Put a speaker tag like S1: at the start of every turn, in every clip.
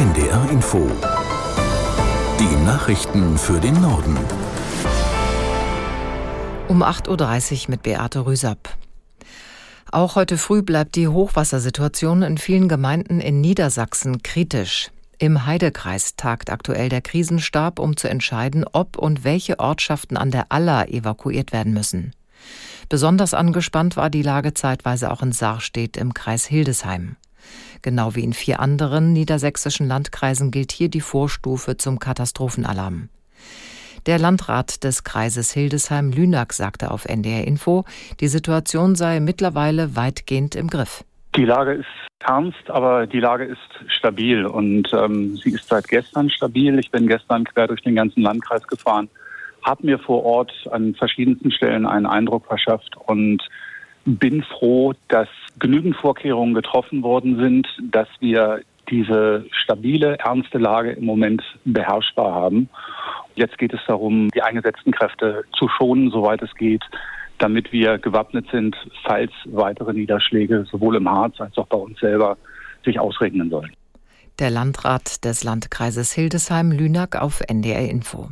S1: NDR Info. Die Nachrichten für den Norden.
S2: Um 8.30 Uhr mit Beate Rüsapp. Auch heute früh bleibt die Hochwassersituation in vielen Gemeinden in Niedersachsen kritisch. Im Heidekreis tagt aktuell der Krisenstab, um zu entscheiden, ob und welche Ortschaften an der Aller evakuiert werden müssen. Besonders angespannt war die Lage zeitweise auch in Sarstedt im Kreis Hildesheim. Genau wie in vier anderen niedersächsischen Landkreisen gilt hier die Vorstufe zum Katastrophenalarm. Der Landrat des Kreises Hildesheim-Lünack sagte auf NDR Info, die Situation sei mittlerweile weitgehend im Griff.
S3: Die Lage ist ernst, aber die Lage ist stabil und ähm, sie ist seit gestern stabil. Ich bin gestern quer durch den ganzen Landkreis gefahren, habe mir vor Ort an verschiedensten Stellen einen Eindruck verschafft und bin froh, dass genügend Vorkehrungen getroffen worden sind, dass wir diese stabile, ernste Lage im Moment beherrschbar haben. Jetzt geht es darum, die eingesetzten Kräfte zu schonen, soweit es geht, damit wir gewappnet sind, falls weitere Niederschläge sowohl im Harz als auch bei uns selber sich ausregnen sollen.
S2: Der Landrat des Landkreises Hildesheim-Lünack auf NDR Info.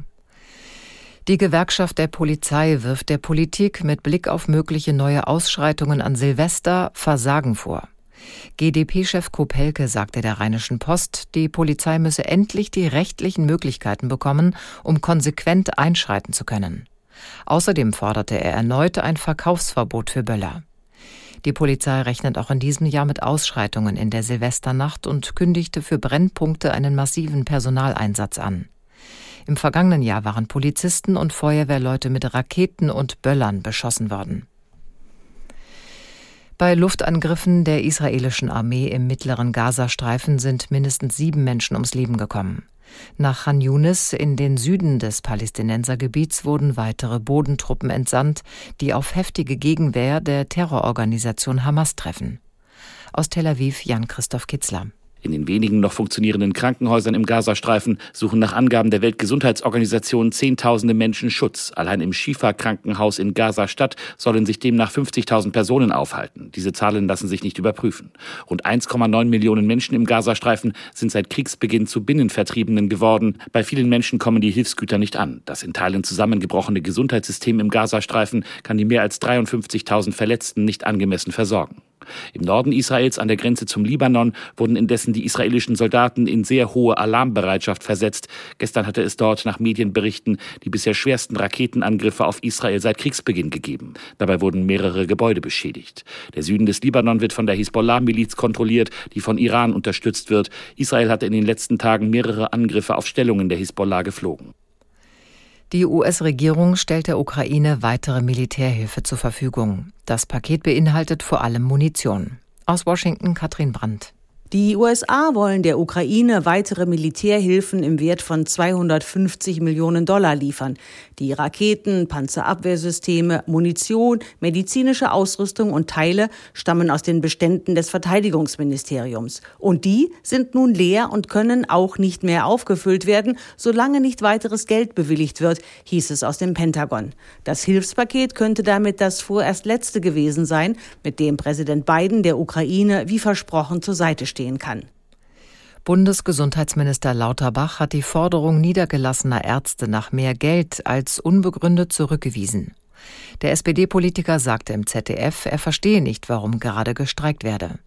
S2: Die Gewerkschaft der Polizei wirft der Politik mit Blick auf mögliche neue Ausschreitungen an Silvester Versagen vor. GdP-Chef Kopelke sagte der Rheinischen Post, die Polizei müsse endlich die rechtlichen Möglichkeiten bekommen, um konsequent einschreiten zu können. Außerdem forderte er erneut ein Verkaufsverbot für Böller. Die Polizei rechnet auch in diesem Jahr mit Ausschreitungen in der Silvesternacht und kündigte für Brennpunkte einen massiven Personaleinsatz an. Im vergangenen Jahr waren Polizisten und Feuerwehrleute mit Raketen und Böllern beschossen worden. Bei Luftangriffen der israelischen Armee im mittleren Gazastreifen sind mindestens sieben Menschen ums Leben gekommen. Nach Khan Yunis in den Süden des Palästinensergebiets wurden weitere Bodentruppen entsandt, die auf heftige Gegenwehr der Terrororganisation Hamas treffen. Aus Tel Aviv Jan Christoph Kitzler.
S4: In den wenigen noch funktionierenden Krankenhäusern im Gazastreifen suchen nach Angaben der Weltgesundheitsorganisation Zehntausende Menschen Schutz. Allein im Schifa-Krankenhaus in Gaza-Stadt sollen sich demnach 50.000 Personen aufhalten. Diese Zahlen lassen sich nicht überprüfen. Rund 1,9 Millionen Menschen im Gazastreifen sind seit Kriegsbeginn zu Binnenvertriebenen geworden. Bei vielen Menschen kommen die Hilfsgüter nicht an. Das in Teilen zusammengebrochene Gesundheitssystem im Gazastreifen kann die mehr als 53.000 Verletzten nicht angemessen versorgen. Im Norden Israels an der Grenze zum Libanon wurden indessen die israelischen Soldaten in sehr hohe Alarmbereitschaft versetzt. Gestern hatte es dort nach Medienberichten die bisher schwersten Raketenangriffe auf Israel seit Kriegsbeginn gegeben. Dabei wurden mehrere Gebäude beschädigt. Der Süden des Libanon wird von der Hisbollah-Miliz kontrolliert, die von Iran unterstützt wird. Israel hatte in den letzten Tagen mehrere Angriffe auf Stellungen der Hisbollah geflogen.
S2: Die US-Regierung stellt der Ukraine weitere Militärhilfe zur Verfügung. Das Paket beinhaltet vor allem Munition. Aus Washington Katrin Brandt.
S5: Die USA wollen der Ukraine weitere Militärhilfen im Wert von 250 Millionen Dollar liefern. Die Raketen, Panzerabwehrsysteme, Munition, medizinische Ausrüstung und Teile stammen aus den Beständen des Verteidigungsministeriums. Und die sind nun leer und können auch nicht mehr aufgefüllt werden, solange nicht weiteres Geld bewilligt wird, hieß es aus dem Pentagon. Das Hilfspaket könnte damit das vorerst letzte gewesen sein, mit dem Präsident Biden der Ukraine wie versprochen zur Seite steht stehen kann.
S2: Bundesgesundheitsminister Lauterbach hat die Forderung niedergelassener Ärzte nach mehr Geld als unbegründet zurückgewiesen. Der SPD-Politiker sagte im ZDF, er verstehe nicht, warum gerade gestreikt werde.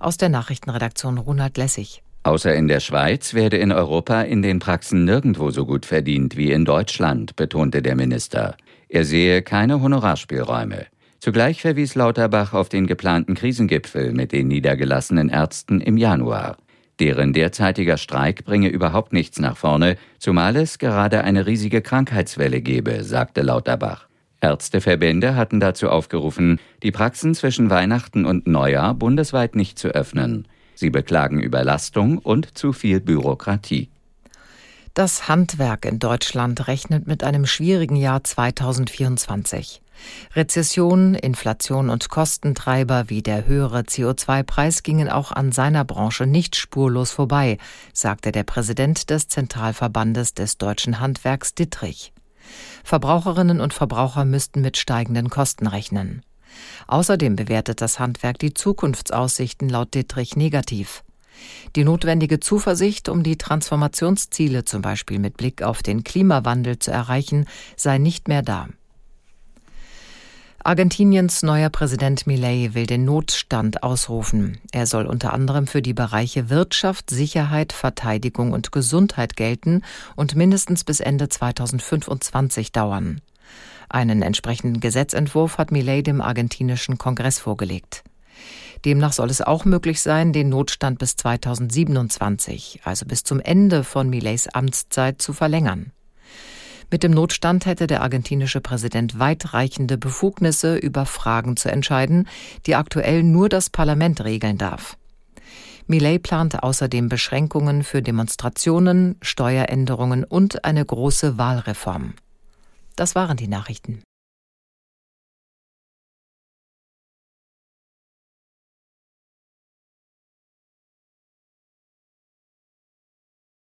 S2: Aus der Nachrichtenredaktion Ronald Lessig.
S6: Außer in der Schweiz werde in Europa in den Praxen nirgendwo so gut verdient wie in Deutschland, betonte der Minister. Er sehe keine Honorarspielräume. Zugleich verwies Lauterbach auf den geplanten Krisengipfel mit den niedergelassenen Ärzten im Januar. Deren derzeitiger Streik bringe überhaupt nichts nach vorne, zumal es gerade eine riesige Krankheitswelle gebe, sagte Lauterbach. Ärzteverbände hatten dazu aufgerufen, die Praxen zwischen Weihnachten und Neujahr bundesweit nicht zu öffnen. Sie beklagen Überlastung und zu viel Bürokratie.
S2: Das Handwerk in Deutschland rechnet mit einem schwierigen Jahr 2024. Rezession, Inflation und Kostentreiber wie der höhere CO2-Preis gingen auch an seiner Branche nicht spurlos vorbei, sagte der Präsident des Zentralverbandes des deutschen Handwerks Dittrich. Verbraucherinnen und Verbraucher müssten mit steigenden Kosten rechnen. Außerdem bewertet das Handwerk die Zukunftsaussichten laut Dittrich negativ. Die notwendige Zuversicht, um die Transformationsziele zum Beispiel mit Blick auf den Klimawandel zu erreichen, sei nicht mehr da. Argentiniens neuer Präsident Milei will den Notstand ausrufen. Er soll unter anderem für die Bereiche Wirtschaft, Sicherheit, Verteidigung und Gesundheit gelten und mindestens bis Ende 2025 dauern. Einen entsprechenden Gesetzentwurf hat Milei dem argentinischen Kongress vorgelegt. Demnach soll es auch möglich sein, den Notstand bis 2027, also bis zum Ende von Mileis Amtszeit, zu verlängern. Mit dem Notstand hätte der argentinische Präsident weitreichende Befugnisse über Fragen zu entscheiden, die aktuell nur das Parlament regeln darf. Millet plant außerdem Beschränkungen für Demonstrationen, Steueränderungen und eine große Wahlreform. Das waren die Nachrichten.